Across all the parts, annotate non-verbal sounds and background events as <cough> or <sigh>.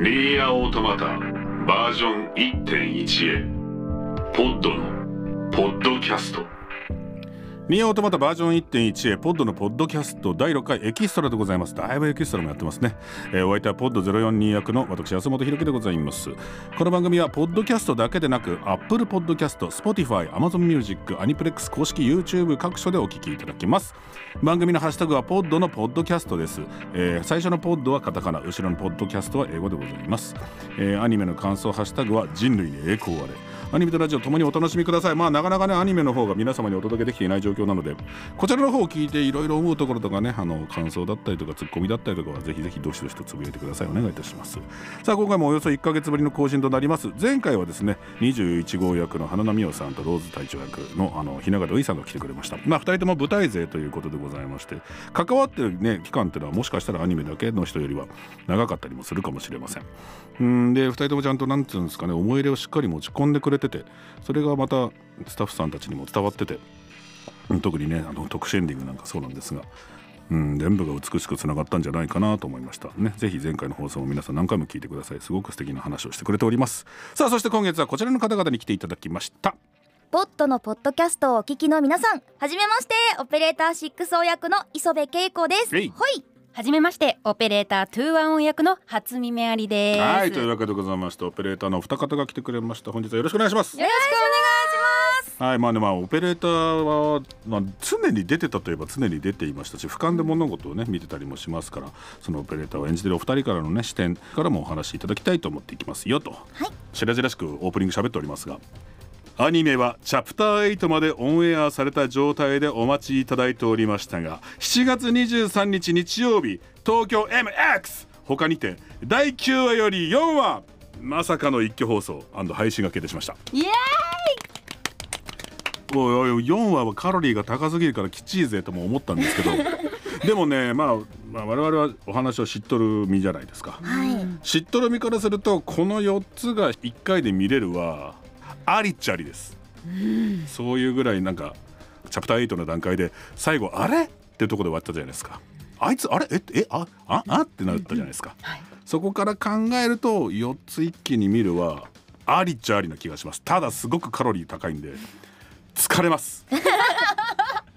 ニアオートマタバージョン1.1へ。ポッドのポッドキャスト。ニーオートマタバージョン1.1へポッドのポッドキャスト第6回エキストラでございます。だいぶエキストラもやってますね、えー、お相手はポッド042役の私安本博樹でございます。この番組はポッドキャストだけでなく Apple Podcast、Spotify、Amazon Music、アニプレックス公式 YouTube 各所でお聞きいただきます。番組のハッシュタグはポッドのポッドキャストです、えー、最初のポッドはカタカナ後ろのポッドキャストは英語でございます、えー、アニメの感想ハッシュタグは人類に栄光あれ。アニメとラジオともにお楽しみください。まあなかなかねアニメの方が皆様にお届けできていない状況なのでこちらの方を聞いていろいろ思うところとかねあの感想だったりとかツッコミだったりとかはぜひぜひどしどしとつぶやいてください。お願いいたします。さあ今回もおよそ1か月ぶりの更新となります。前回はですね21号役の花名美桜さんとローズ隊長役のあの雛形ういさんが来てくれました。まあ2人とも舞台勢ということでございまして関わってるね期間っていうのはもしかしたらアニメだけの人よりは長かったりもするかもしれません。うんで2人ともちゃんとなんていうんですかね思い入れをしっかり持ち込んでくれててそれれがまたスタッフさんたちにも伝わってて特にねあの特殊エンディングなんかそうなんですが、うん、全部が美しくつながったんじゃないかなと思いました。ねぜひ前回の放送も皆さん何回も聞いてください。すごく素敵な話をしてくれております。さあそして今月はこちらの方々に来ていただきました。ポッドのポッドキャストをお聞きの皆さんはじめまして。オペレーター6ク役の磯部恵子です。ほいはじめましてオペレータートゥーワンオン役の初見めありです。はいというわけでございましてオペレーターのお二方が来てくれました。本日はよろしくお願いします。よろしくお願いします。はいまあねまあオペレーターは、まあ、常に出てたといえば常に出ていましたし俯瞰で物事をね見てたりもしますからそのオペレーターを演じてるお二人からのね視点からもお話しいただきたいと思っていきますよと、はい、しらじらしくオープニング喋っておりますがアニメはチャプター8までオンエアされた状態でお待ちいただいておりましたが7月23日日曜日東京 MX 他にて第9話より4話まさかの一挙放送配信が決定しました。イエーイ！もう4話はカロリーが高すぎるからきちいぜとも思ったんですけど <laughs> でもね、まあ、まあ我々はお話を知っとる身じゃないですか、はい、知っとる身からするとこの4つが1回で見れるはありっちゃありです、うん、そういうぐらいなんかチャプター8の段階で最後あれっていうところで終わったじゃないですか。あいつあれ？ええあああってなったじゃないですか、はい、そこから考えると4つ一気に見るはありっちゃありな気がします。ただすごくカロリー高いんで疲れます。<laughs>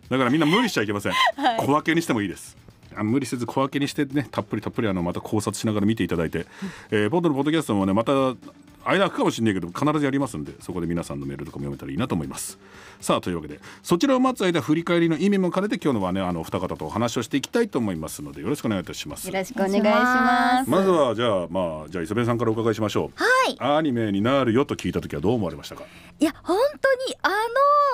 だからみんな無理しちゃいけません、はい、小分けにしてもいいです無理せず小分けにしてねたっぷりたっぷりあのまた考察しながら見ていただいて、えー、ポッドのポッドキャストもねまた間空くかもしれないけど必ずやりますんでそこで皆さんのメールとかも読めたらいいなと思います。さあというわけでそちらを待つ間振り返りの意味も兼ねて今日のはねあの二方とお話をしていきたいと思いますのでよろしくお願いいたします。よろしくお願いします。まずはじゃあまあじゃあ磯部さんからお伺いしましょう。はい。アニメになるよと聞いた時はどう思われましたかいや本当にあ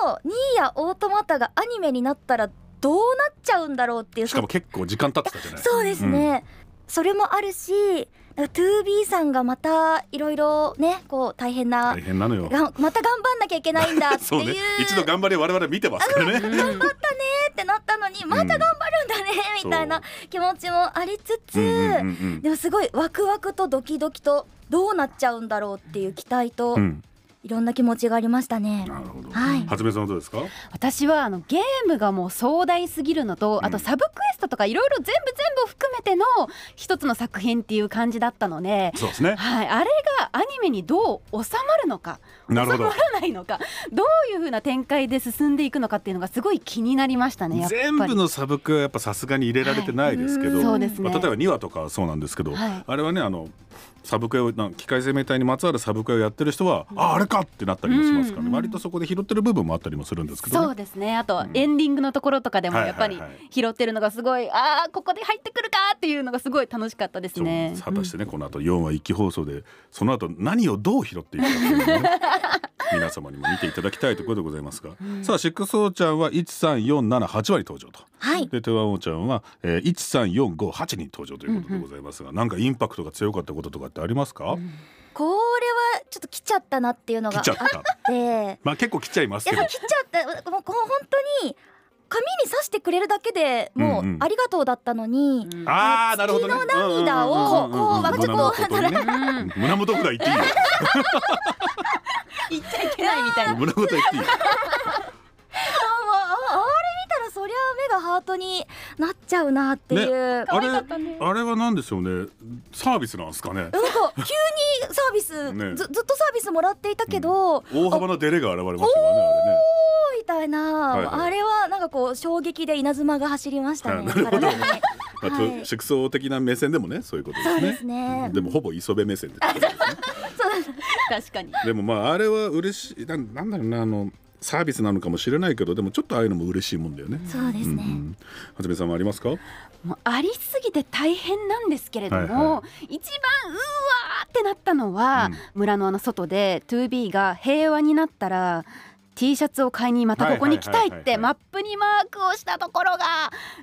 のニーヤオートマタがアニメになったらどうなっちゃうんだろうっていう。しかも結構時間経ってたじゃない。そうですね、うん。それもあるし 2B さんがまたいろいろねこう大変な大変なのよ。また頑張んなきゃいけないんだっていう。<laughs> ね、一度頑張り我々見てますからね。頑張ったねってなったのにまた頑張るんだね、みたいな気持ちもありつつ、でもすごいワクワクとドキドキとどうなっちゃうんだろうっていう期待と、うんいろんな気持ちがありましたね。なるほど。はい。はじめさんどうですか？私はあのゲームがもう壮大すぎるのと、あとサブクエストとかいろいろ全部全部含めての一つの作品っていう感じだったので、そうですね。はい。あれがアニメにどう収まるのか、なるほど。収まらないのか、どういう風な展開で進んでいくのかっていうのがすごい気になりましたね。全部のサブクはやっぱさすがに入れられてないですけど、はい、そうですね。まあ、例えば2話とかそうなんですけど、はい、あれはねあのサブクエを機械生命体にまつわるサブクエをやってる人は、うん、ああれかってなったりもしますから、ね、割とそこで拾ってる部分もあったりもするんですけど、ね、そうですね。あと、エンディングのところとかでもやっぱり拾ってるのがすごい、ああここで入ってくるかっていうのがすごい楽しかったですね。果たしてね、この後4話一気放送でその後何をどう拾っていくかね <laughs> 皆様にも見ていただきたいところでございますが、うん、さあシックスオーちゃんは13478話登場と、はい、でトゥーワンオーちゃんは、えー、13458話登場ということでございますが、うんうん、なんかインパクトが強かったこととかってありますか、うん。これはちょっと来ちゃったなっていうのがあって。<laughs> まあ結構来ちゃいますけど。来ちゃった。もう本当に紙に刺してくれるだけでもうありがとうだったのに、うん。うん、ああなるほど、ね、の涙をこうわちこう胸元ぐらい言っていいよ <laughs> <laughs> 言っちゃいけないみたいな。胸元言っていいよ。あれ見たらそりゃ目がハー当になっちゃうなっていう、ね、あれあれは何でしょうね。サービスなんですかね。なんか急にサービス、ね、ずずっとサービスもらっていたけど、うん、大幅なデレが現れましたからねあれね。みたいな、はいはい、あれはなんかこう衝撃で稲妻が走りましたね。あと、は。い、縮小的な目線でもねそういうことですね。ですね。うん、でもほぼ磯部目線で、ね、<laughs> <laughs> 確かに。でもまああれは嬉しいななんだろうなあのサービスなのかもしれないけどでもちょっとああいうのも嬉しいもんだよね。そうですね。はじめさんもありますか？もうありすぎて大変なんですけれども、はいはい、一番うわーってなったのは、うん、村のあの外で 2B が平和になったら T シャツを買いにまたここに来たいってマップにマークをしたところが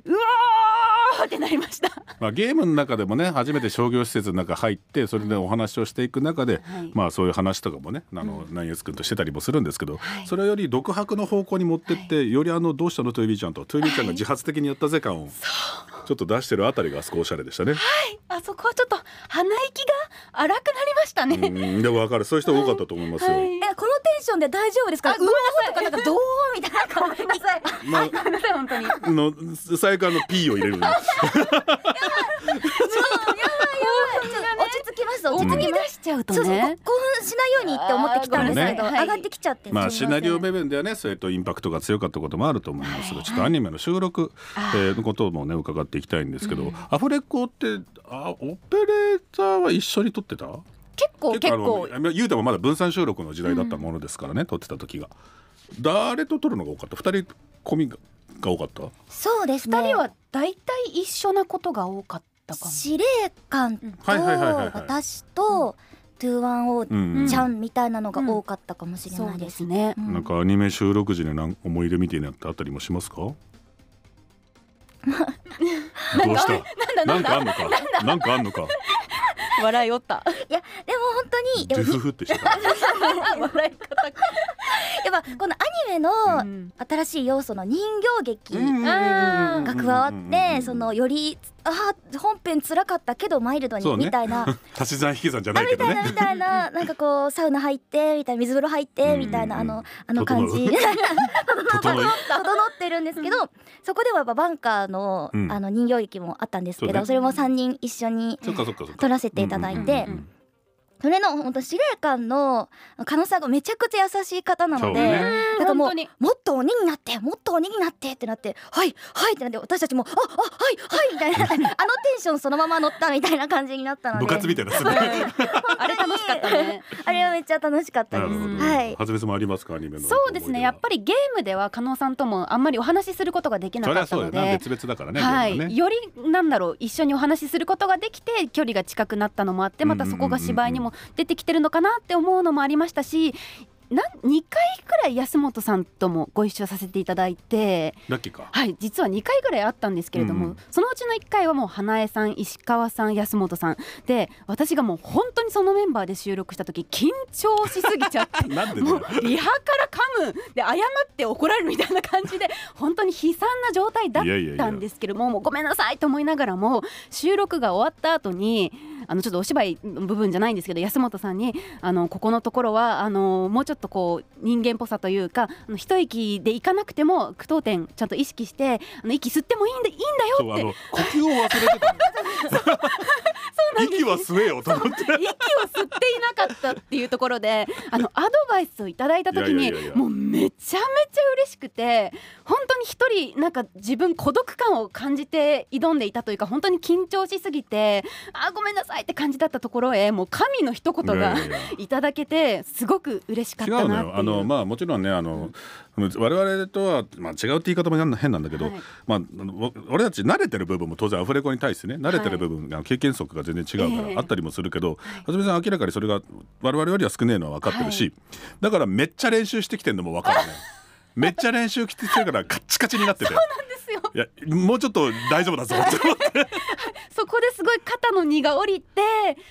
うわーってなりました。<laughs> まあゲームの中でもね初めて商業施設の中入ってそれでお話をしていく中で、はい、まあそういう話とかもねあの、うん、ナイエス君としてたりもするんですけど、はい、それより独白の方向に持ってって、はい、よりあのどうしたの？トゥービーちゃんとトゥービーちゃんが自発的にやったぜ感を、<laughs> ちょっと出してるあたりがあそこおしゃれでしたね。はい、あそこはちょっと鼻息が荒くなりましたね。でもわかる、そういう人多かったと思いますよ。はい、え、このテンションで大丈夫ですか？うわーとかなんかどう？みたいな。ごめんなさい。まあ、ごめんなさい本当に。の最初の P を入れる。落ち着きます。落ち着き出しちゃうとね。興奮しないようにって思ってきたんですけど、上がってきちゃって。まあシナリオ部分ではね、それとインパクトが強かったこともあると思いますが、ちょっとアニメの収録のこともね伺っていきたいんですけど、アフレコってあオペレーターは一緒に撮ってた？結構結構言うてもまだ分散収録の時代だったものですからね、撮ってた時が。誰と撮るのが多かった？二人込みが多かった？そうです。ね。二人は大体一緒なことが多かったかも司令官と私とトゥーワンオーちゃんみたいなのが多かったかもしれないです。ね、なんかアニメ収録時になん思い出みたいなのあったりもしますか？<laughs> どうした？なんかあんのか？なんかあんのか？<laughs> 笑いおった。いやでも本当にドゥフフってした。<laughs> 笑い方やっぱこのアニメの新しい要素の人形劇が加わってそのよりあ本編辛かったけどマイルドにみたいな。<laughs> 足し算引き算じゃないけどね。みたいななんかこうサウナ入ってみたいな水風呂入ってみたいなあのあの感じ。整ってるんですけどそこではやっぱバンカーのあの人形劇もあったんですけどそれも3人一緒に撮らせていただいて。それの本当司令官の加納さんがめちゃくちゃ優しい方なので、ね、だからもうもっと鬼になってもっと鬼になってってなってはいはいってなって私たちもああはいはいみたいな。<laughs> あのテンションそのまま乗ったみたいな感じになったので。部活みたいな、ね、あれ楽しかったね。あれはめっちゃ楽しかったです。はいはずめさんもありますか？アニメの。そうですね。やっぱりゲームでは加納さんともあんまりお話しすることができなかったので別々だからねはい、ね、よりなんだろう一緒にお話しすることができて距離が近くなったのもあってまたそこが芝居にも出てきてるのかなって思うのもありましたしな2回くらい安本さんともご一緒させていただいてはい実は2回ぐらいあったんですけれども、うん、そのうちの1回はもう花江さん石川さん安本さんで私がもう本当にそのメンバーで収録した時緊張しすぎちゃって <laughs> もうリハから噛むで謝って怒られるみたいな感じで本当に悲惨な状態だったんですけどももうごめんなさいと思いながらも収録が終わった後にあのちょっとお芝居の部分じゃないんですけど安本さんにあのここのところはあのもうちょっとこう人間っぽさというかあの一息でいかなくても句読点ちゃんと意識してあの息吸ってもいいんだいいんだよって。呼吸を忘れてた息は吸えよと思って。息を吸っていなかったっていうところであのアドバイスをいただいた時にもうめちゃめちゃ嬉しくて本当に一人なんか自分孤独感を感じて挑んでいたというか本当に緊張しすぎてあごめんなさいって感じだったところへもう神の一言がいただけてすごく嬉しかったなっていう。あのまあもちろんねあの、我々とは、まあ、違うって言い方も変なんだけど、はい、まあ、俺たち慣れてる部分も当然アフレコに対してね慣れてる部分が、経験則が全然違うからあったりもするけど、はじめさん明らかにそれが我々よりは少ねえのは分かってるし、はい、だからめっちゃ練習してきてるのも分かるね。めっちゃ練習してるからカッチカチになってて。<laughs> そうなんですよ。いやもうちょっと大丈夫だぞって思って。そこですごい肩の荷が下りて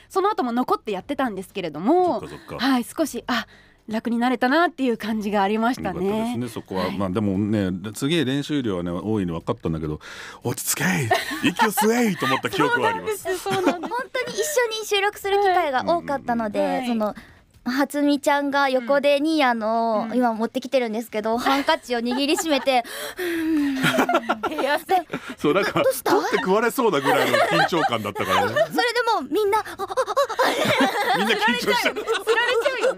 その後も残ってやってたんですけれどもはい少しあ楽になれたなっていう感じがありましたね。ねそこは、はい、まあでもねすげえ練習量はね多いの分かったんだけど <laughs> 落ち着け息を吸えと思った記憶はあります。本当に一緒に収録する機会が多かったので、はい、その初美ちゃんが横でニーヤの、今持ってきてるんですけど、<laughs> ハンカチを握りしめて <laughs> そうなんかどうした？取って食われそうなぐらいの緊張感だったからね。<laughs> それでもみんなみんな緊張しちゃう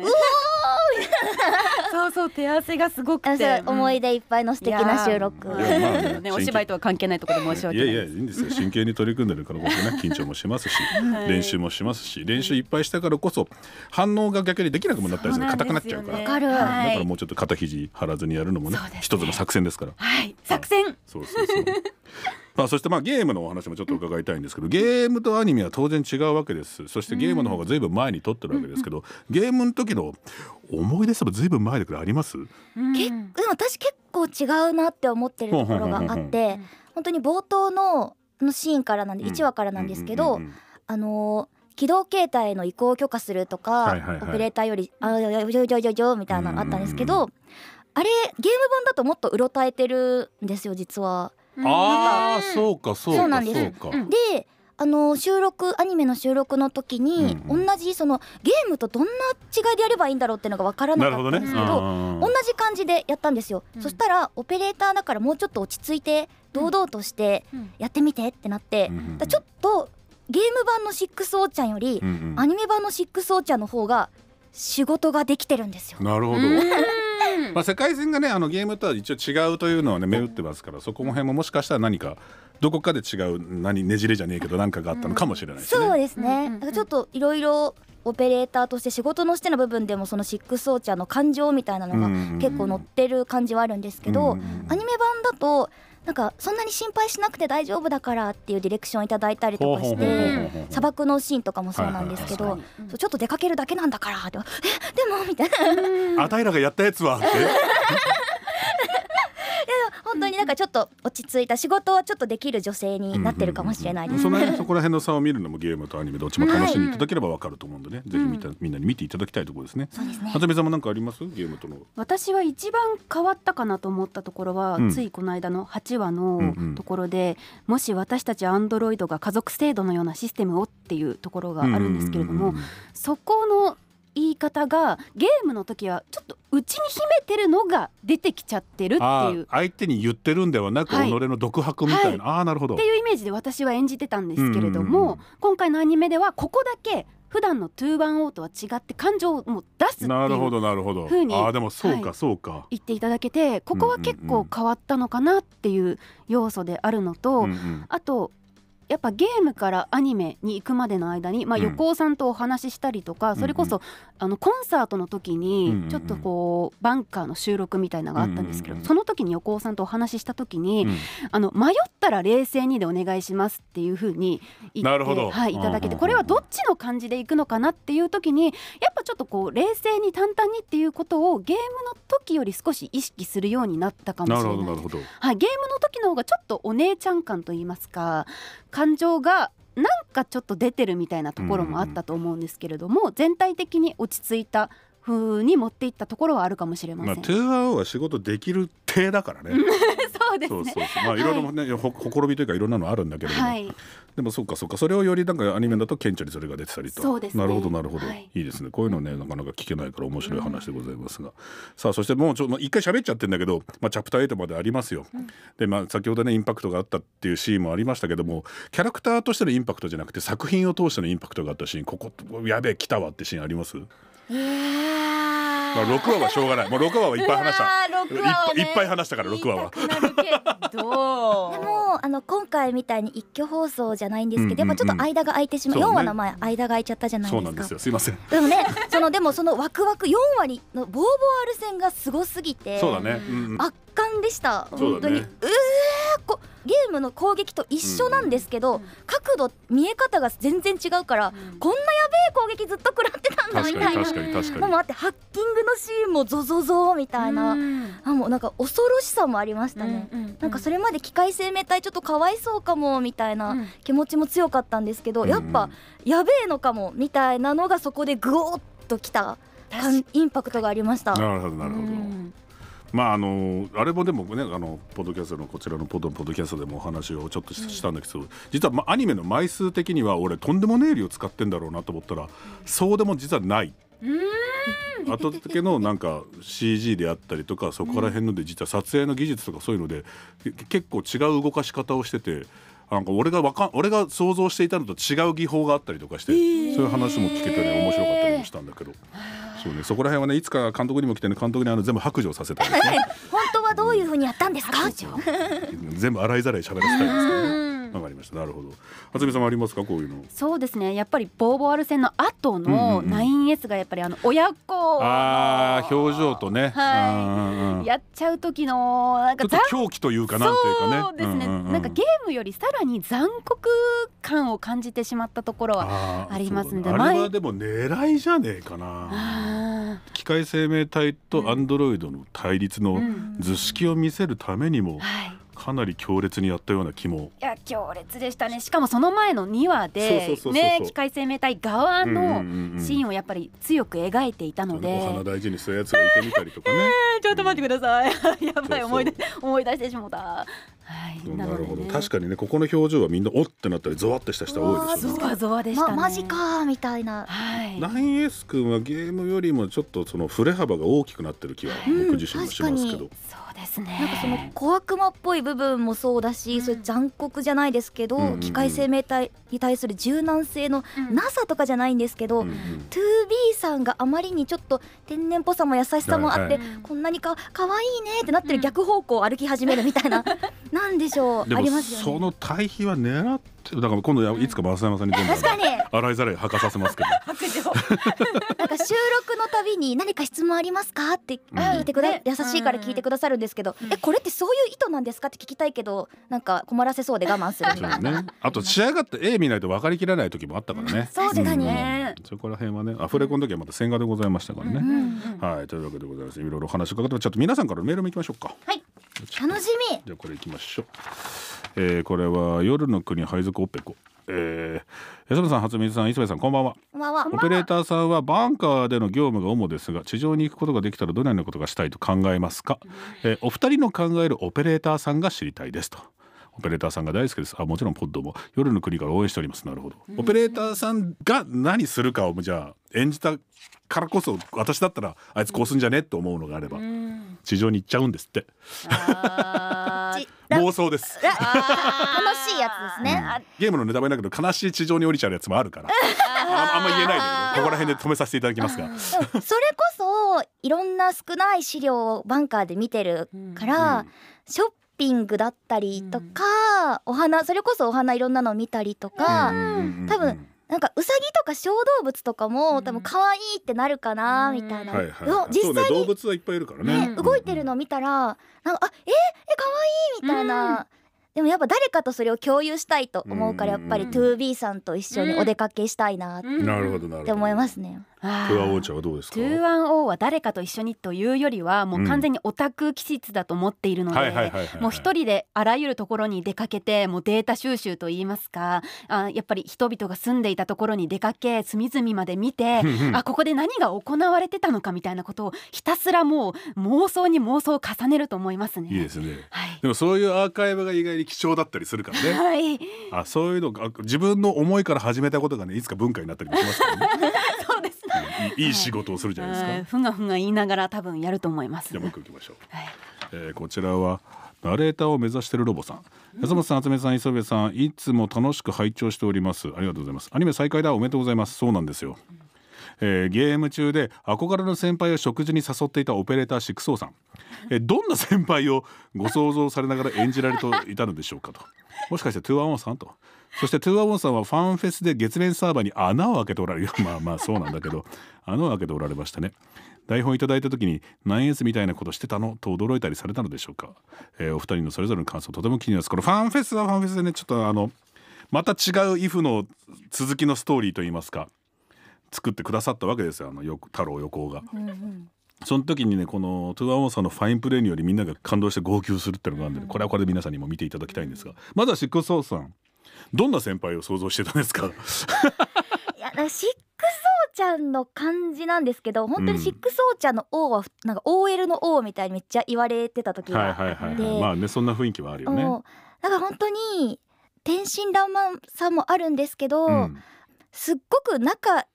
よね <laughs> そうそう手汗がすごくあて思い出いっぱいの素敵な収録いやまあねねお芝居とは関係ないところで申し訳ないいやいやいいんですよ。真剣に取り組んでるからこそね緊張もしますし、はい。練習もしますし練習いっぱいしたからこそ反応が逆にできなくもなったりする硬くなっちゃうから、わかるだはい。からもうちょっと肩肘張らずにやるのもね一つの作戦ですから。はい。作戦。そうそうそうまあそしてまあゲームのお話もちょっと伺いたいんですけどゲームとアニメは当然違うわけです。そしてゲームの方がずいぶん前に撮ってるわけですけど、ゲームの時の思い出さばずいぶん前だけどあります？けでも私結構違うなって思ってるところがあって本当に冒頭ののシーンからなんで、うん。1話からなんですけど、うんうんうんあのー起動形態への移行を許可するとか、はいはいはい。オペレーターより「あよよよよよよ」みたいなのあったんですけど、あれゲーム版だともっとうろたえてるんですよ実は。ああそうかそうかそうなんです。そうか。うん。であの収録アニメの収録の時に、うん。う同じそのゲームとどんな違いでやればいいんだろうっていうのが分からなかったんですけどうん同じ感じでやったんですよ、うん。そしたらオペレーターだからもうちょっと落ち着いて堂々としてうん。やってみてってなって、うんうちょっとゲーム版のシックスオーちゃんより、うんうん。アニメ版のシックスオーちゃんの方が仕事ができてるんですよ。なるほど、うんまあ、世界線がねあのゲームとは一応違うというのはね目打ってますからそこの辺ももしかしたら何かどこかで違う何ねじれじゃねえけど何かがあったのかもしれないですね。そうですね、うんうんうん。だからちょっといろいろオペレーターとして仕事のしての部分でもそのシックスオーちゃんの感情みたいなのが結構乗ってる感じはあるんですけど、うんうんうん。アニメ版だとなんかそんなに心配しなくて大丈夫だからっていうディレクションいただいたりとかして砂漠のシーンとかもそうなんですけどちょっと出かけるだけなんだからってえでもみたいな。あたいらがやったやつはって？本当になんかちょっと落ち着いた仕事はちょっとできる女性になってるかもしれないですその辺そこら辺の差を見るのもゲームとアニメどっちも楽しんでいただければわかると思うんでね、ぜひみたみんなに見ていただきたいところですね。そうですね。はつみさんも何かあります？ゲームとの。私は一番変わったかなと思ったところは、うん。ついこの間の8話のうんうんところで、もし私たちアンドロイドが家族制度のようなシステムをっていうところがあるんですけれども、そこの言い方がゲームの時はちょっと内に秘めてるのが出てきちゃってるってあいう。ー相手に言ってるんではなく、はい。己の独白みたいな、ああなるほど。っていうイメージで私は演じてたんですけれども、今回のアニメではここだけ普段のトゥーバンオーとは違って感情をもう出すっていうなるほどなるほど。風にああでもそうか、はい。そうか、言っていただけてここは結構変わったのかなっていう要素であるのと、あとやっぱゲームからアニメに行くまでの間に、まあ、うん。横尾さんとお話ししたりとか、それこそあのコンサートの時うんうんにうん。ちょっとこうバンカーの収録みたいなのがあったんですけど、うんうんうんその時に横尾さんとお話しした時に、うん。あの迷ったら冷静にでお願いしますっていう風に言ってはい、いただけうんうんうんてこれはどっちの感じでいくのかなっていう時にやっぱちょっとこう冷静に淡々にっていうことをゲームの時より少し意識するようになったかもしれない。はい、ゲームの時の方がちょっとお姉ちゃん感と言いますか感情がなんかちょっと出てるみたいなところもあったと思うんですけれども、全体的に落ち着いた風に持っていったところはあるかもしれません。まあトゥーアーは仕事できる体だからね。<laughs> そうですね。そうそうまあい。ろいろね、ほほころびというかいろんなのあるんだけれども、はい、でもそうかそうかそれをよりなんかアニメだと顕著にそれが出てたりと。そうですね。なるほどなるほど、はい。い、いですね。こういうのねなかなか聞けないから面白い話でございますが、さあそしてもうちょまあ一回喋っちゃってんだけど、まあ、チャプター8までありますよ、でまあ先ほどねインパクトがあったっていうシーンもありましたけどもキャラクターとしてのインパクトじゃなくて作品を通してのインパクトがあったシーンここやべえ来たわってシーンあります、まあ、6話はしょうがない。もう6話はいっぱい話した。うわー6話はねいっぱいいっぱい話したから6話は。でもあの今回みたいに一挙放送じゃないんですけど、やっぱちょっと間が空いてしまう、そうね。4話の前間が空いちゃったじゃないですか。そうなんですよ。すいません。でもねそのでもそのワクワク4話にのボーボーアル戦がすごすぎてそうだね、うんうん圧巻でした。本当に。うえーこゲームの攻撃と一緒なんですけど、うん。角度見え方が全然違うから、うん。こんなやべえ攻撃ずっと食らってたんだみたいな。確かに確かに確かに。もうあってハッキングのシーンもゾゾゾみたいな、うん。あもうなんか恐ろしさもありましたね、うんうんなんかそれまで機械生命体ちょっとかわいそうかもみたいなうん。気持ちも強かったんですけど、うんやっぱやべえのかもみたいなのがそこでグオッときた感インパクトがありました。なるほどなるほど、うんまああのあれもでもねあのポッドキャストのこちらのポッドポッドキャストでもお話をちょっとししたんだけど、実は、まあ、アニメの枚数的には俺とんでもねえ量使ってんだろうなと思ったら、そうでも実はない。うん。後付けのなんか CG であったりとかそこら辺ので実は撮影の技術とかそういうので結構違う動かし方をしてて。なんか俺がわかん俺が想像していたのと違う技法があったりとかして、そういう話も聞けてね面白かったりもしたんだけど、そうね。そこら辺はねいつか監督にも来てね監督にあの全部白状させたいですね本当はどういう風にやったんですか？全部洗いざらい喋らせたいですねわかりました。なるほど。初見さんありますか？こういうの。そうですね。やっぱりボーボワル戦の後の 9S がやっぱりあの親子ああ表情とね、はい、やっちゃう時のなんか狂気というかなんていうかね。そうですね、なんかゲームよりさらに残酷感を感じてしまったところはありますんで。あれはでも狙いじゃねえかな機械生命体とアンドロイドの対立の図式を見せるためにも、うんはいかなり強烈にやったような気も。いや強烈でしたね。しかもその前の2話でね機械生命体側のシーンをやっぱり強く描いていたので、お花大事にするやつがいてみたりとかね、えー、ちょっと待ってください。<laughs> やばい思い出思い出してしもた。はい、なるほど、ね、確かにねここの表情はみんなおってなったりゾワってした人多いですよね。ゾワでした、ね、ま、マジかみたいな。はい。ナインエース君はゲームよりもちょっとその振れ幅が大きくなってる気は僕自身もしますけど。そうですね。なんかその小悪魔っぽい部分もそうだし、うん、それ残酷じゃないですけど、うんうん、機械生命体に対する柔軟性のなさとかじゃないんですけど、うんうん、2B さんがあまりにちょっと天然っぽさも優しさもあって、はいはい、こんなにか可愛いねってなってる逆方向を歩き始めるみたいな、なんでしょう？ありますよね。その対比は狙ってだから今度いつか増山さんに全部洗いざらい吐かさせますけど。<laughs> なんか収録のたびに何か質問ありますか？って聞いてくだ、うん、優しいから聞いてくださるんですけど、うん、えこれってそういう意図なんですか？って聞きたいけどなんか困らせそうで我慢するみたいな、ね、あと仕上がって絵見ないと分かりきらない時もあったからね。そうですね、うん、そこら辺はねアフレコの時はまた千賀でございましたからね、はい。というわけでございます。いろいろ話伺ってちょっと皆さんからメールもいきましょうか。はい。楽しみ。じゃあこれいきましょうえー、これは夜の国配属オペコえー、安野さん、初水さん、磯部さん、こんばんは。オペレーターさんはバンカーでの業務が主ですが、地上に行くことができたらどのようなことがしたいと考えますか？えー、お二人の考えるオペレーターさんが知りたいですと。オペレーターさんが大好きです。あ、もちろんポッドも夜の国から応援しております。なるほど。オペレーターさんが何するかをじゃあ演じたからこそ私だったらあいつこうすんじゃねって思うのがあれば地上に行っちゃうんですって。<laughs> 妄想です。楽しいやつですね、うん、ゲームのネタバレだけど悲しい地上に降りちゃうやつもあるから。ああんま言えないんだけどここら辺で止めさせていただきますが。それこそいろんな少ない資料をバンカーで見てるから、うん、ショッピングだったりとか、お花それこそお花いろんなの見たりとか、多分なんかうさぎとか小動物とかも、多分可愛いってなるかなみたいな、はいはい、実際に、動物はいっぱいいるからね、ね、動いてるの見たらなんかあええ可愛いみたいな、でもやっぱ誰かとそれを共有したいと思うからやっぱり 2B さんと一緒にお出かけしたいなって思いますね。トゥーワンオーちゃんはどうですか？トゥアンオーは誰かと一緒にというよりはもう完全にオタク気質だと思っているのでもう一人であらゆるところに出かけてもうデータ収集といいますかあやっぱり人々が住んでいたところに出かけ隅々まで見てあここで何が行われてたのかみたいなことをひたすらもう妄想に妄想を重ねると思いますね。いいですね、はい、でもそういうアーカイブが意外に貴重だったりするからね。はい、あそういうの自分の思いから始めたことがねいつか文化になったりもしますからね。<laughs> そうですいい仕事をするじゃないですか、はい、ふがふが言いながら多分やると思いますじゃあもう一個いきましょう、はい、えー、こちらはナレーターを目指しているロボさん安元さん、初美さん、磯部さん、いつも楽しく拝聴しております。ありがとうございます。アニメ再開だ、おめでとうございます。そうなんですよ。えー、ゲーム中で憧れの先輩を食事に誘っていたオペレーターシックスオーさん、えー、どんな先輩をご想像されながら演じられていたのでしょうかと。もしかしてトゥーワンオーさんと。そしてトゥーワンオーさんはファンフェスで月面サーバーに穴を開けておられる。<laughs> まあまあそうなんだけど。穴を開けておられましたね。台本いただいた時に何エースみたいなことしてたのと驚いたりされたのでしょうか、えー、お二人のそれぞれの感想とても気になります。このファンフェスはファンフェスでねちょっとあのまた違う if の続きのストーリーといいますか。作ってくださったわけですよあのよ太郎横尾が。うんうん。その時にねこのトゥアモンさんのファインプレーによりみんなが感動して号泣するっていうのがあるんで、ね、これはこれで皆さんにも見ていただきたいんですがまずはシックスソーさんどんな先輩を想像してたんですか？いやシックソーちゃんの感じなんですけど本当にシックソーちゃんの O はなんか OL の O みたいにめっちゃ言われてた時があって。まあねそんな雰囲気はあるよね。だから本当に天真爛漫さもあるんですけど、うん、すっごく仲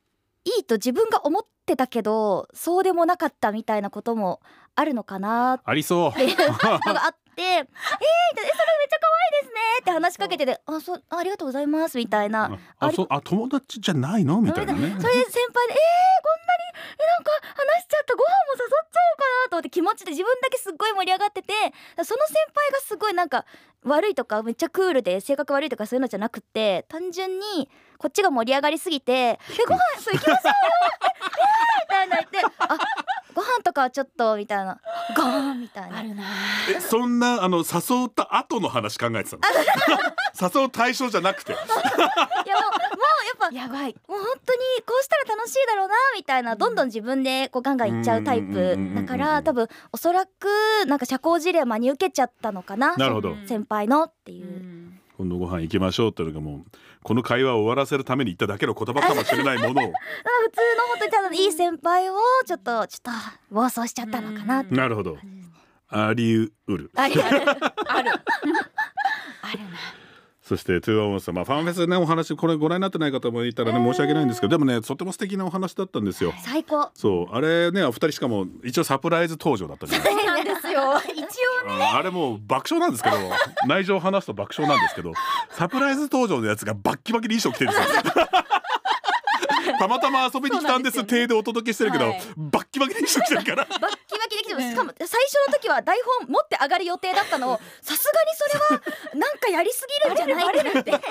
いいと自分が思ってたけどそうでもなかったみたいなこともあるのかな。ありそう。っていうのがあって「えー、えそれめっちゃ可愛いですね」って話しかけてて「あそうありがとうございます」みたいなあそうあ友達じゃないの？みたいなね。それで先輩で「えー、こんなにえなんか話しちゃったご飯も誘っちゃおうかな」と思って気持ちで自分だけすっごい盛り上がっててその先輩がすごいなんか悪いとかめっちゃクールで性格悪いとかそういうのじゃなくて単純にこっちが盛り上がりすぎて「<laughs> えご飯そう行きましょうよ!」みたいな言って「あご飯とかはちょっと」みたいな「ガーン」みたいな。あるなえそんなあの誘った後の話考えてたの？<laughs> 誘う対象じゃなくていやもうやっぱやばい。もう本当にこうしたら楽しいだろうなみたいなどんどん自分でこうガンガンいっちゃうタイプだから多分おそらくなんか社交辞令真に受けちゃったのかななるほど。先輩のっていう。う。ん。今度ご飯行きましょうっていうのがもうこの会話を終わらせるために言っただけの言葉かもしれないものを。<laughs> 普通の本当にただいい先輩をちょっとちょっと暴走しちゃったのかなってなるほど。ありうる。ありある。<laughs> <laughs> ある。あるなそして21Oさん、まあ、ファンフェスねお話これご覧になってない方もいたらね申し訳ないんですけどでもねとても素敵なお話だったんですよ。最高。そうあれねお二人しかも一応サプライズ登場だったじゃないですか。そうなんですよ。一応うんあれもう爆笑なんですけど <laughs> 内情を話すと爆笑なんですけどサプライズ登場のやつがバッキバキに衣装着てるんですよ。たまたま遊びに来たんですそうなんでお届けしてるけど、はい。バッキバキに衣装着てるから。<laughs> バッキバキできてます。しかも最初の時は台本持って上がる予定だったのをさすがにそれはなんかやりすぎるんじゃないってなってね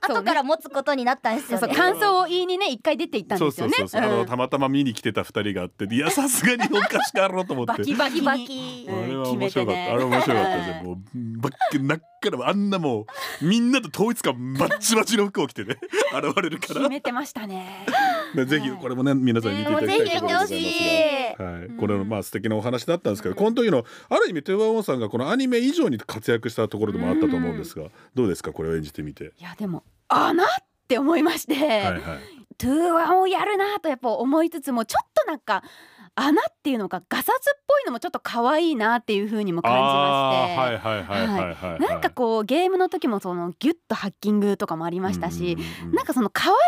後から持つことになったんですそうそうよね感想を言いにね一回出て行ったんですよね。そうそうそう、あのたまたま見に来てた二人があっていやさすがにおかしかろうと思って。バキバキバにキあれは面白かった、てね。あれは面白かったですねもうバックなっからあんなもうみんなと統一感バッチバチの服を着てね <laughs> 現れるか決らめてましたね。ね <laughs> ぜひこれもね皆さんに見ていただきたいところでございますが。はい、これのまあ素敵なお話だったんですけど、この時のある意味トゥーワンオンさんがこのアニメ以上に活躍したところでもあったと思うんですが、どうですか？これを演じてみて。いやでもあなって思いまして、はいはい。トゥーワンをやるなとやっぱ思いつつもちょっとなんか穴っていうのがガサツっぽいのもちょっと可愛いなっていう風にも感じまして。あーはいはいはいはいはい、はい。なんかこうゲームの時もそのギュッとハッキングとかもありましたし、なんかその可愛さ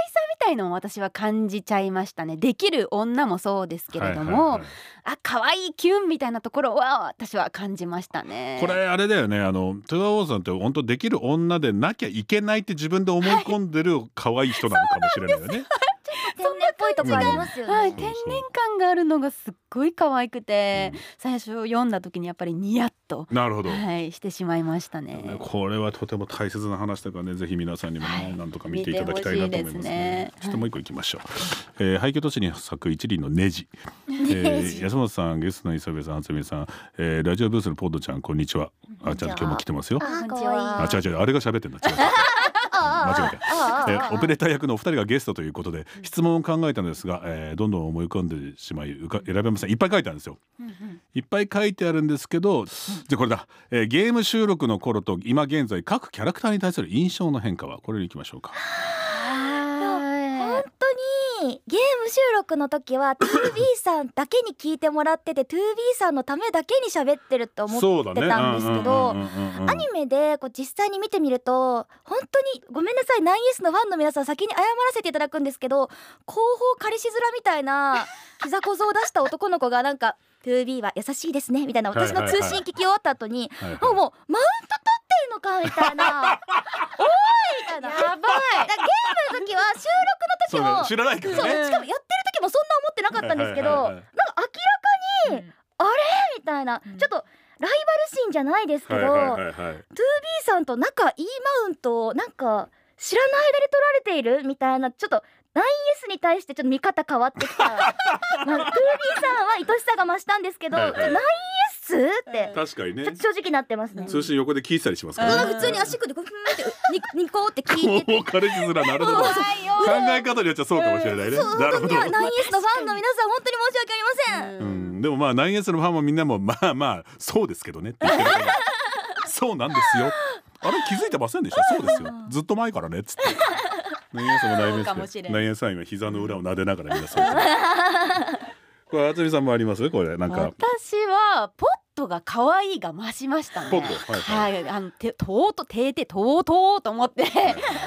みたいのも私は感じちゃいましたねできる女もそうですけれども、はいはいはいあ可愛いキュンみたいなところは私は感じましたねこれあれだよねあの21Oさんって本当できる女でなきゃいけないって自分で思い込んでる可愛い人なのかもしれないよね。天然っぽいとこありますよね、はい、天然感があるのがすっごい可愛くて、うん。最初読んだ時にやっぱりニヤッと、なるほど。はい、してしまいましたね。これはとても大切な話だからねぜひ皆さんにもね、はい。なんとか見ていただきたいなと思いますね。ね。そしてもう一個いきましょう、えー、廃墟都市に咲く一輪のネジ、えー、安本さんゲストの磯部さん初見さん、えー、ラジオブースのポッドちゃんこんにちは。あちゃん今日も来てますよ。あ違う違うあれが喋ってんだ。違うあ間違えたああえーオペレーター役のお二人がゲストということで質問を考えたのですが、えーどんどん思い浮かんでしまい選べません。いっぱい書いてあるんですよ。いっぱい書いてあるんですけどじゃあこれだ、えーゲーム収録の頃と今現在各キャラクターに対する印象の変化はこれに行きましょうかにゲーム収録の時は <laughs> 2B さんだけに聞いてもらってて 2B さんのためだけに喋ってると思ってたんですけどアニメでこう実際に見てみると本当にごめんなさい 9S のファンの皆さん先に謝らせていただくんですけど後方彼氏面みたいな膝小僧を出した男の子がなんか 2B は優しいですねみたいな私の通信聞き終わった後にはいはい。もうもうマウント取ってるのかみたいな。<laughs> おいみたいな。やばい。ゲーム時もね知らないかそうらねしかもやってる時もそんな思ってなかったんですけど、なんか明らかにみたいな、うん。ちょっとライバル心じゃないですけど、はいはいはいはい。2B さんと仲いいマウントをなんか知らない間で取られているみたいなちょっと 9S に対してちょっと見方変わってきた、まあ、2B さんは愛しさが増したんですけど、はいはい。9S って。確かにね。正直なってますね。通信横で聞いてたりしますか？らね普通に足組んでこうふんってにニコって聞いてて。もう彼氏面なるほど考え方によっちゃそうかもしれないね。なるほど。本当に 9S のファンの皆さん本当に申し訳ありません。うん、でもまあ 9S のファンもみんなもまあまあそうですけどねって言ってるから。そうなんですよ。<laughs> あれ気づいてませんでした？そうですよ。ずっと前からねっつって。<laughs> 9S もそうかも 9S でしれない 9S さん今膝の裏を撫でながら皆さんこれ渥美さんもあります？これなんか。私はポットが可愛いが増しましたね。ポッドはいはい、あのてとうとていてとうとうと思って、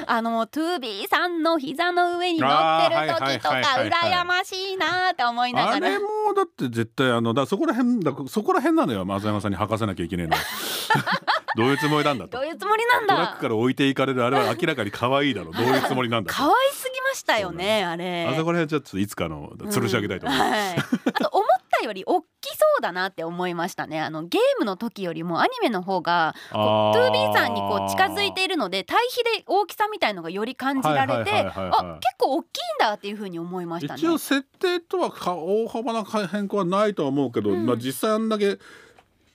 あのトゥービーさんの膝の上に乗ってる時とか羨ましいなって思いながら。あれ。もだって絶対あのだそこら辺だそこら辺なのよ松山さんに履かせなきゃいけないの <laughs> どういうつもりなんだと。どういうつもりなんトラックだ。から置いていかれるあれは明らかに可愛いだろう。どういうつもりなんだと。可愛すぎましたよねあれ。あそこら辺はちょっといつかの吊るし上げたいと思います、はい、あと思ったより大きそうだなって思いましたね。あのゲームの時よりもアニメの方がこうあー。2B さんにこう近づいているので対比で大きさみたいのがより感じられてあ結構大きいんだっていう風に思いましたね一応設定とはか大幅な変更はないとは思うけど、うんまあ実際あんだけ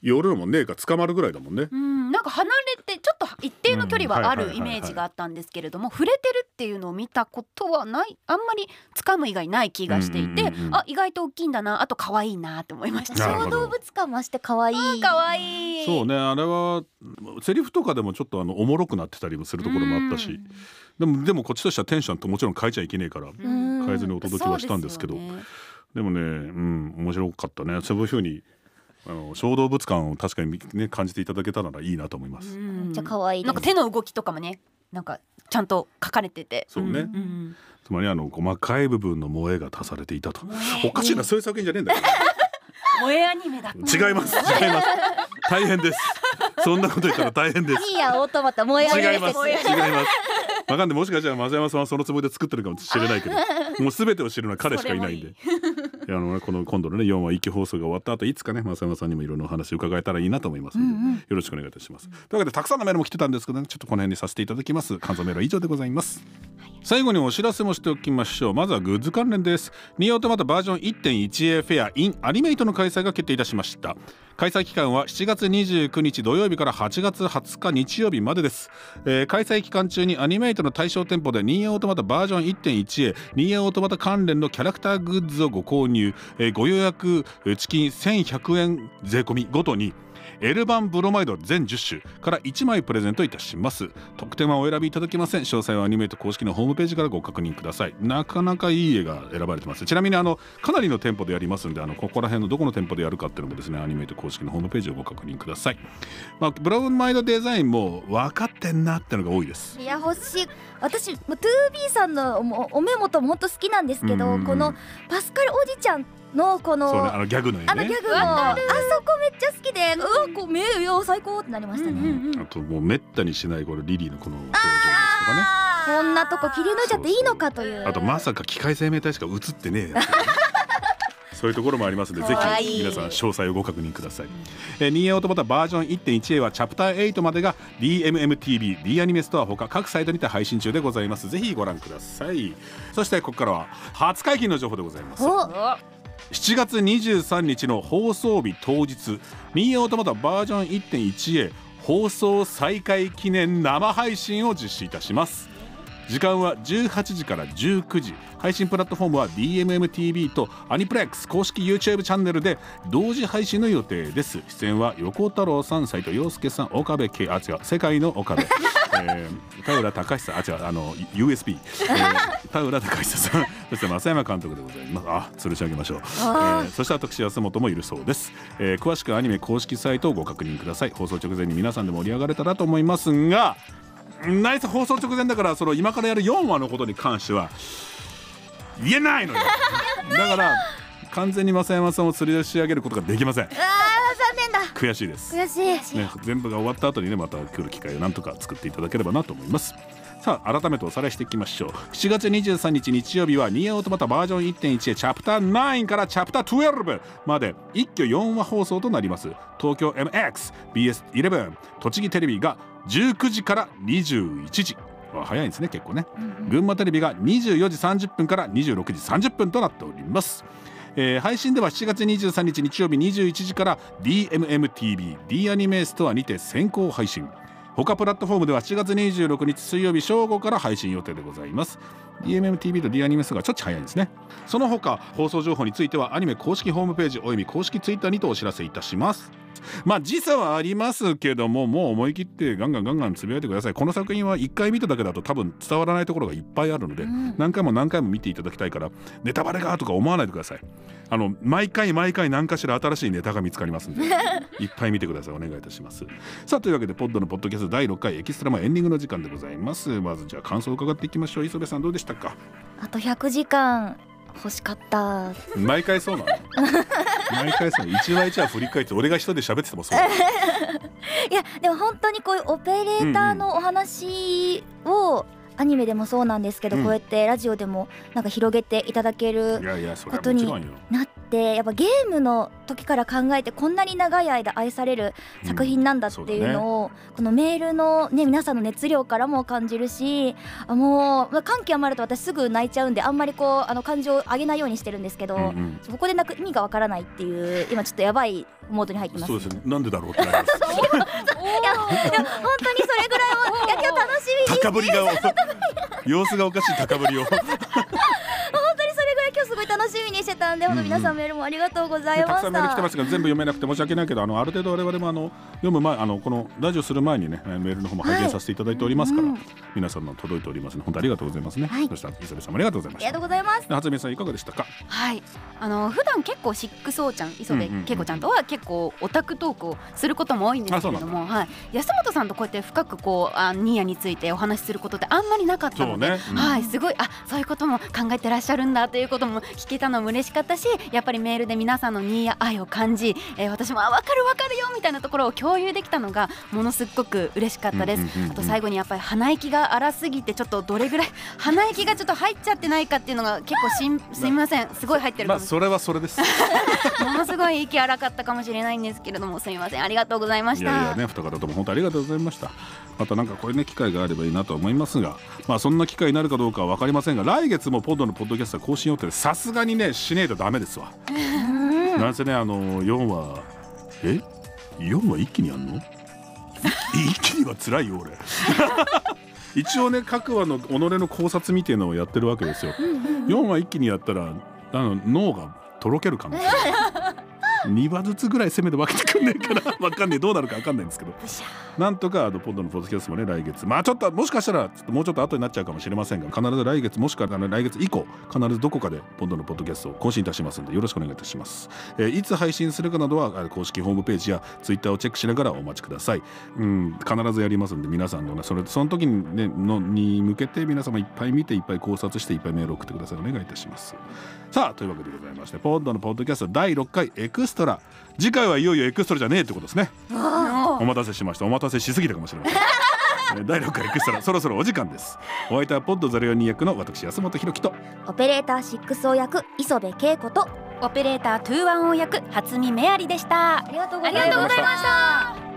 寄るのもねえか捕まるぐらいだもんね。うん、なんか離れてちょっと一定の距離はあるイメージがあったんですけれども触れてるっていうのを見たことはないあんまり掴む以外ない気がしていて、うんうんうんうん。あ意外と大きいんだなあと可愛いなって思いました。なるほど。小動物感増して可愛い。可愛い。そうねあれはセリフとかでもちょっとあのおもろくなってたりもするところもあったし、でもでもこっちとしてはテンションともちろん変えちゃいけねえから、ん。変えずにお届けはしたんですけど。でもねうん面白かったね。そういうふうにあの小動物感を確かにね感じていただけたならいいなと思います。うん。めっちゃ可愛い。なんか手の動きとかもねなんかちゃんと書かれてて。そうね。つまりあの細かい部分の萌えが足されていたと。おかしいなそういう作品じゃねえんだよ萌えアニメだ。違います。違います。大変です。そんなこと言ったら大変です。いいやオートマタ燃え上げ違います。違います。わかんない。もしかしたら松山さんはそのつもりで作ってるかもしれないけどもう全てを知るのは彼しかいないんであのねこの今度のね4話一期放送が終わった後いつかね松山さんにもいろんなお話を伺えたらいいなと思いますので、よろしくお願いいたします、というわけでたくさんのメールも来てたんですけどねちょっとこの辺にさせていただきます。感想メールは以上でございます最後にお知らせもしておきましょう。まずはグッズ関連です。ニーオートマタバージョン 1.1A フェア in アニメイトの開催が決定いたしました。開催期間は7月29日土曜日から8月20日日曜日までです、えー開催期間中にアニメイトの対象店舗でニーオートマタバージョン 1.1A ニーオートマタ関連のキャラクターグッズをご購入、えーご予約チキン1100円税込みごとに L 版ブロマイド全10種から1枚プレゼントいたします。特典はお選びいただけません。詳細はアニメイト公式のホームページからご確認ください。なかなかいい絵が選ばれてます。ちなみにあのかなりの店舗でやりますんであのここら辺のどこの店舗でやるかっていうのもですねアニメイト公式のホームページをご確認ください。まあブロマイドデザインも分かってんなってのが多いです。いや欲しい。私もう 2B さんのおお目元も本当好きなんですけど、このパスカルおじちゃんのこのそうねあのギャグの絵ね。あのギャグもあそこめっちゃ好きでうわこう目よ最高ってなりましたね、うんうんうん。あともうめったにしないこのリリーのこの表情ですとかね。こんなとこ切り抜いちゃっていいのかという。あとまさか機械生命体しか映ってねえやつ、ね、そういうところもありますので <laughs> ぜひ皆さん詳細をご確認ください、えー、ニーオートマタバージョン 1.1A はチャプター8までが DMMTV、D アニメストアほか各サイトにて配信中でございます。ぜひご覧ください。そしてここからは初解禁の情報でございます。お7月23日の放送日当日ニーオトマタバージョン 1.1A 放送再開記念生配信を実施いたします。時間は18時から19時。配信プラットフォームは DMMTV とアニプレックス公式 YouTube チャンネルで同時配信の予定です。出演は横太郎さん斉藤洋介さん岡部圭あ違う世界の岡部、えー、田浦隆久あ違うあの USB、えー、<laughs> 田浦隆久さん。そして増山監督でございます。あ吊るし上げましょう、えあー。そして私安本もいるそうです、えー詳しくはアニメ公式サイトをご確認ください。放送直前に皆さんで盛り上がれたらと思いますがナイス放送直前だからその今からやる4話のことに関しては言えないのよ。<laughs> だから完全に増山さんを吊り上げることができません。あー残念だ。悔しいです、悔しい。ね、全部が終わった後にねまた来る機会をなんとか作っていただければなと思います。さあ改めておさらいしていきましょう。7月23日日曜日はニーオートマタバージョン1.1へチャプター9からチャプター12まで一挙4話放送となります。東京 MXBS11 栃木テレビが19時から21時。あ早いんですね結構ね。群馬テレビが24時30分から26時30分となっておりますえー配信では7月23日日曜日21時から DMMTV D アニメストアにて先行配信。他プラットフォームでは7月26日水曜日正午から配信予定でございます。DMMTV と D アニメスがちょっと早いですね。その他放送情報についてはアニメ公式ホームページおよび公式ツイッターにとお知らせいたします。まあ時差はありますけどももう思い切ってガンガンガンガンつぶやいてください。この作品は1回見ただけだと多分伝わらないところがいっぱいあるので、うん、何回も何回も見ていただきたいからネタバレがとか思わないでください。あの毎回毎回何かしら新しいネタが見つかりますんで <laughs> いっぱい見てください。お願いいたします。さあというわけでポッドのポッドキャスト第6回エキストラマエンディングの時間でございます。まずじゃあ感想を伺っていきましょう。磯部さんどうでしたか？あと100時間欲しかった。毎回そうなの？<laughs> 毎回そう一話一話振り返って俺が一人で喋っててもそう <laughs> いやでも本当にこういうオペレーターのお話を、アニメでもそうなんですけど、うん、こうやってラジオでもなんか広げていただけることになってやっぱゲームの時から考えてこんなに長い間愛される作品なんだっていうのを、うんね、このメールの、ね、皆さんの熱量からも感じるしあもう、まあ、感極まると私すぐ泣いちゃうんであんまりこうあの感情を上げないようにしてるんですけど、うんうん、そこで泣く意味がわからないっていう今ちょっとやばいモードに入ってます。そうですね。なんでだろうって <laughs> いや本当にそれぐらいもいや今日楽しみに高ぶりが様子がおかしい高ぶりを <laughs> 今日すごい楽しみにしてたんで、本当皆さんメールもありがとうございました。たくさんメール来てますが、全部読めなくて申し訳ないけど、あのある程度我々もあの読む前、あのこのラジオする前にね、メールの方も拝見させていただいておりますから、はい、皆さんの届いておりますの、本当ありがとうございますね。はい、そした磯部さんもありがとうございました。ありがとうございます。初見さんいかがでしたか？はい、あの普段結構シックソーちゃん、磯部恵子ちゃんとは結構オタクトークをすることも多いんですけれども、はい、安本さんとこうやって深くこうあニーヤについてお話しすることってあんまりなかったので、ねうん、はい、すごいあそういうことも考えてらっしゃるんだということも聞けたのも嬉しかったしやっぱりメールで皆さんのニーヤ愛を感じ、えー、私もあ分かる分かるよみたいなところを共有できたのがものすごく嬉しかったです、あと最後にやっぱり鼻息が荒すぎてちょっとどれぐらい <laughs> 鼻息がちょっと入っちゃってないかっていうのが結構しんすみません。すごい入ってるかもそれはそれです。<laughs> ものすごい息荒かったかもしれないんですけれどもすみません。ありがとうございました。いやいやね二方とも本当ありがとうございましたまたなんかこれね機会があればいいなと思いますがまあそんな機会になるかどうかは分かりませんが来月もポッドのポッドキャスト更新予定でさすがにねしねえとダメですわ。なんせねあの4話え？4話一気にやんの？<laughs> 一気には辛いよ俺。<laughs> 一応ね各話の己の考察みたいのをやってるわけですよ。4話一気にやったらあの脳がとろける可能性。<laughs> 2話ずつぐらい攻めて分けてくんねんから分かんねえ。どうなるか分かんないんですけどなんとかあのポッドのポッドキャストもね来月。まあちょっともしかしたらちょっともうちょっと後になっちゃうかもしれませんが必ず来月もしくは来月以降必ずどこかでポッドのポッドキャストを更新いたしますのでよろしくお願いいたします、えー、いつ配信するかなどは公式ホームページやツイッターをチェックしながらお待ちください。うん必ずやりますんで皆さんのねそれその時にねのに向けて皆様いっぱい見ていっぱい考察していっぱいメール送ってください。お願いいたします。さあというわけでございましてポッドのポッドキャスト第6回エクストラ。次回はいよいよエクストラじゃねえってことですね。お待たせしました。お待たせしすぎたかもしれません。<laughs> 第6回エクストラそろそろお時間です。お相手はポッド04役の私安本博樹と。オペレーター6王役磯部恵子と。オペレーター21王役初見メアリでした。ありがとうございました